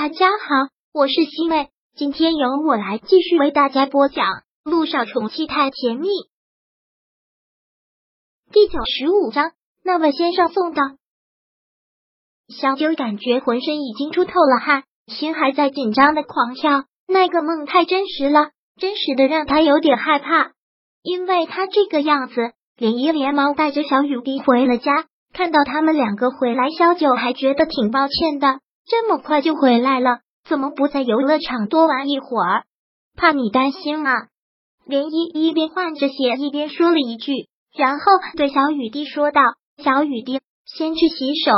大家好，我是西妹，今天由我来继续为大家播讲《路上宠妻太甜蜜》第九十五章。那位先生送的小九感觉浑身已经出透了汗，心还在紧张的狂跳。那个梦太真实了，真实的让他有点害怕。因为他这个样子，连依连忙带着小雨滴回了家。看到他们两个回来，小九还觉得挺抱歉的。这么快就回来了，怎么不在游乐场多玩一会儿？怕你担心啊！连依一边换着鞋一边说了一句，然后对小雨滴说道：“小雨滴，先去洗手。”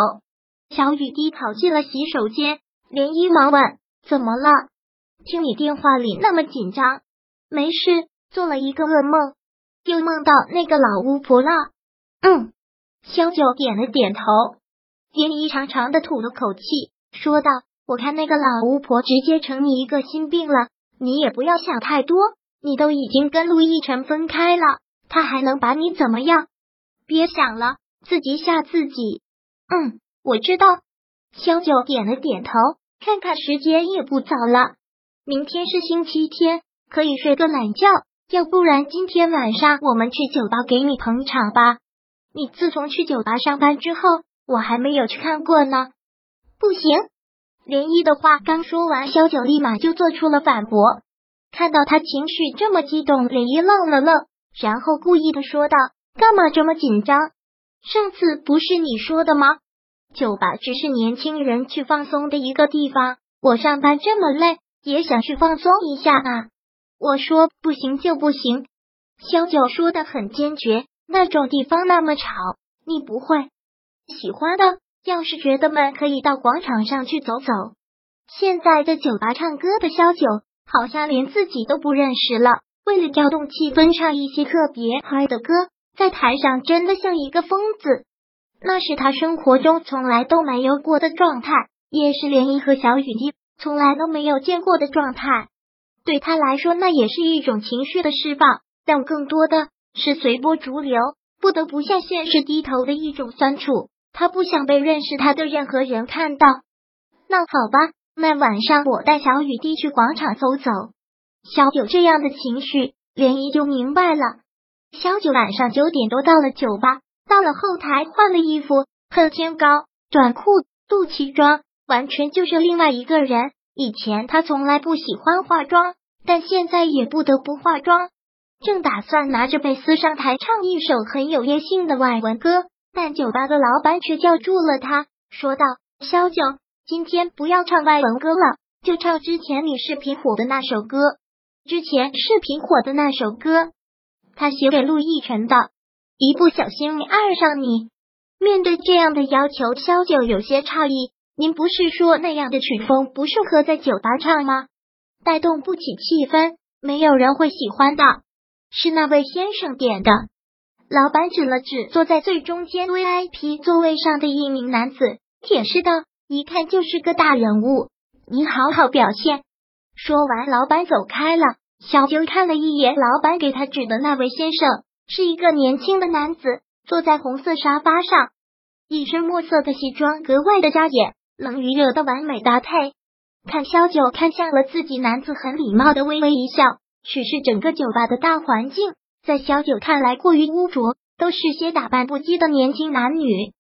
小雨滴跑进了洗手间，连依忙问：“怎么了？听你电话里那么紧张？”“没事，做了一个噩梦，又梦到那个老巫婆了。”“嗯。”萧九点了点头，连依长长的吐了口气。说道：“我看那个老巫婆直接成你一个心病了，你也不要想太多。你都已经跟陆亦辰分开了，他还能把你怎么样？别想了，自己吓自己。”嗯，我知道。萧九点了点头，看看时间也不早了，明天是星期天，可以睡个懒觉。要不然今天晚上我们去酒吧给你捧场吧。你自从去酒吧上班之后，我还没有去看过呢。不行，涟漪的话刚说完，萧九立马就做出了反驳。看到他情绪这么激动，涟漪愣了愣，然后故意的说道：“干嘛这么紧张？上次不是你说的吗？酒吧只是年轻人去放松的一个地方。我上班这么累，也想去放松一下啊！我说不行就不行。”萧九说的很坚决，那种地方那么吵，你不会喜欢的。要是觉得闷，可以到广场上去走走。现在的酒吧唱歌的萧九，好像连自己都不认识了。为了调动气氛，唱一些特别嗨的歌，在台上真的像一个疯子。那是他生活中从来都没有过的状态，也是涟漪和小雨滴从来都没有见过的状态。对他来说，那也是一种情绪的释放，但更多的是随波逐流，不得不向现实低头的一种酸楚。他不想被认识他的任何人看到。那好吧，那晚上我带小雨滴去广场走走。小九这样的情绪，涟漪就明白了。小九晚上九点多到了酒吧，到了后台换了衣服，很天高短裤、肚脐装，完全就是另外一个人。以前他从来不喜欢化妆，但现在也不得不化妆。正打算拿着贝斯上台唱一首很有野性的外文歌。但酒吧的老板却叫住了他，说道：“萧九，今天不要唱外文歌了，就唱之前你视频火的那首歌。之前视频火的那首歌，他写给陆亦辰的。一不小心爱上你。”面对这样的要求，萧九有些诧异：“您不是说那样的曲风不适合在酒吧唱吗？带动不起气氛，没有人会喜欢的。是那位先生点的。”老板指了指坐在最中间 VIP 座位上的一名男子，解释道：“一看就是个大人物，你好好表现。”说完，老板走开了。小九看了一眼老板给他指的那位先生，是一个年轻的男子，坐在红色沙发上，一身墨色的西装格外的扎眼，冷与热的完美搭配。看萧九看向了自己，男子很礼貌的微微一笑，许是整个酒吧的大环境。在小九看来过于污浊，都是些打扮不羁的年轻男女。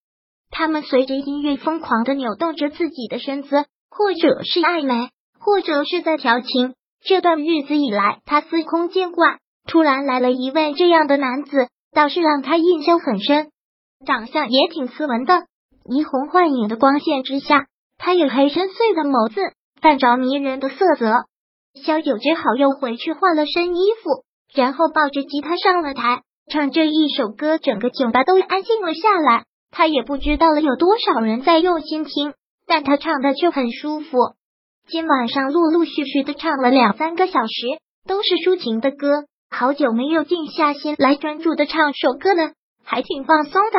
他们随着音乐疯狂的扭动着自己的身姿，或者是暧昧，或者是在调情。这段日子以来，他司空见惯，突然来了一位这样的男子，倒是让他印象很深。长相也挺斯文的，霓虹幻影的光线之下，他有黑深邃的眸子，泛着迷人的色泽。小九只好又回去换了身衣服。然后抱着吉他上了台，唱这一首歌，整个酒吧都安静了下来。他也不知道了有多少人在用心听，但他唱的却很舒服。今晚上陆陆续续的唱了两三个小时，都是抒情的歌。好久没有静下心来专注的唱首歌了，还挺放松的。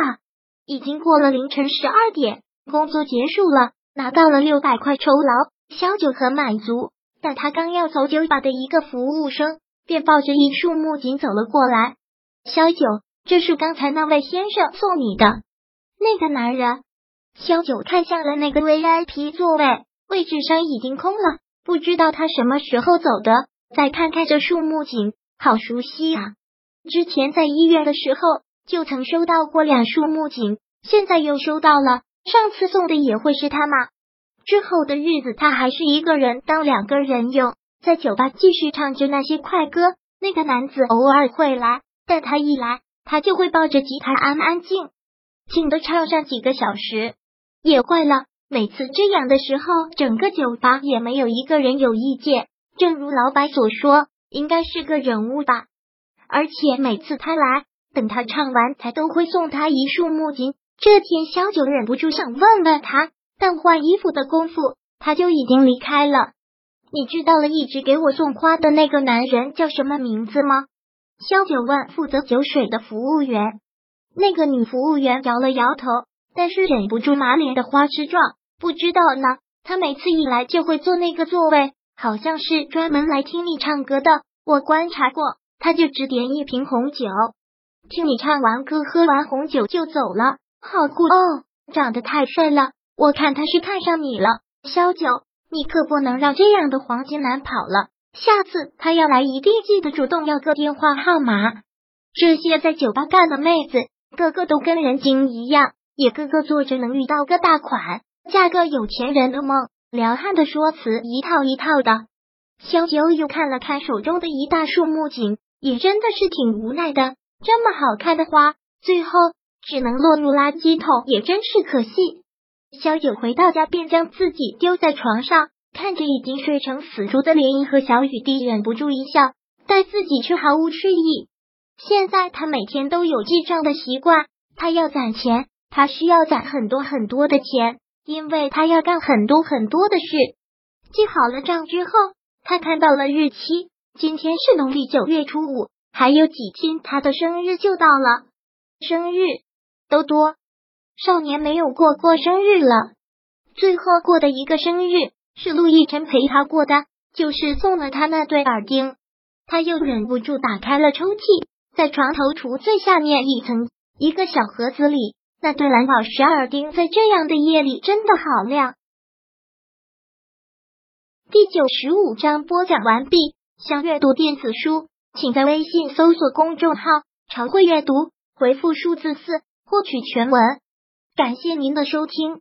已经过了凌晨十二点，工作结束了，拿到了六百块酬劳，小九很满足。但他刚要走，酒吧的一个服务生。便抱着一束木槿走了过来。萧九，这是刚才那位先生送你的。那个男人，萧九看向了那个 VIP 座位，位置上已经空了，不知道他什么时候走的。再看看这树木景，好熟悉啊！之前在医院的时候就曾收到过两束木槿，现在又收到了。上次送的也会是他吗？之后的日子，他还是一个人当两个人用，在酒吧继续唱着那些快歌。那个男子偶尔会来，但他一来，他就会抱着吉他安安静静的唱上几个小时。也怪了，每次这样的时候，整个酒吧也没有一个人有意见。正如老板所说，应该是个人物吧。而且每次他来，等他唱完，才都会送他一束木槿。这天，小九忍不住想问问他，但换衣服的功夫，他就已经离开了。你知道了，一直给我送花的那个男人叫什么名字吗？萧九问负责酒水的服务员。那个女服务员摇了摇头，但是忍不住满脸的花痴状，不知道呢。他每次一来就会坐那个座位，好像是专门来听你唱歌的。我观察过。他就只点一瓶红酒，听你唱完歌，喝完红酒就走了，好酷哦！长得太帅了，我看他是看上你了。萧九，你可不能让这样的黄金男跑了，下次他要来，一定记得主动要个电话号码。这些在酒吧干的妹子，个个都跟人精一样，也个个做着能遇到个大款、嫁个有钱人的梦，撩汉的说辞一套一套的。萧九又看了看手中的一大束木槿。也真的是挺无奈的，这么好看的花，最后只能落入垃圾桶，也真是可惜。萧九回到家，便将自己丢在床上，看着已经睡成死猪的莲姨和小雨滴，忍不住一笑，但自己却毫无睡意。现在他每天都有记账的习惯，他要攒钱，他需要攒很多很多的钱，因为他要干很多很多的事。记好了账之后，他看到了日期。今天是农历九月初五，还有几天他的生日就到了。生日都多，少年没有过过生日了。最后过的一个生日是陆亦辰陪他过的，就是送了他那对耳钉。他又忍不住打开了抽屉，在床头橱最下面一层一个小盒子里，那对蓝宝石耳钉在这样的夜里真的好亮。第九十五章播讲完毕。想阅读电子书，请在微信搜索公众号“常会阅读”，回复数字四获取全文。感谢您的收听。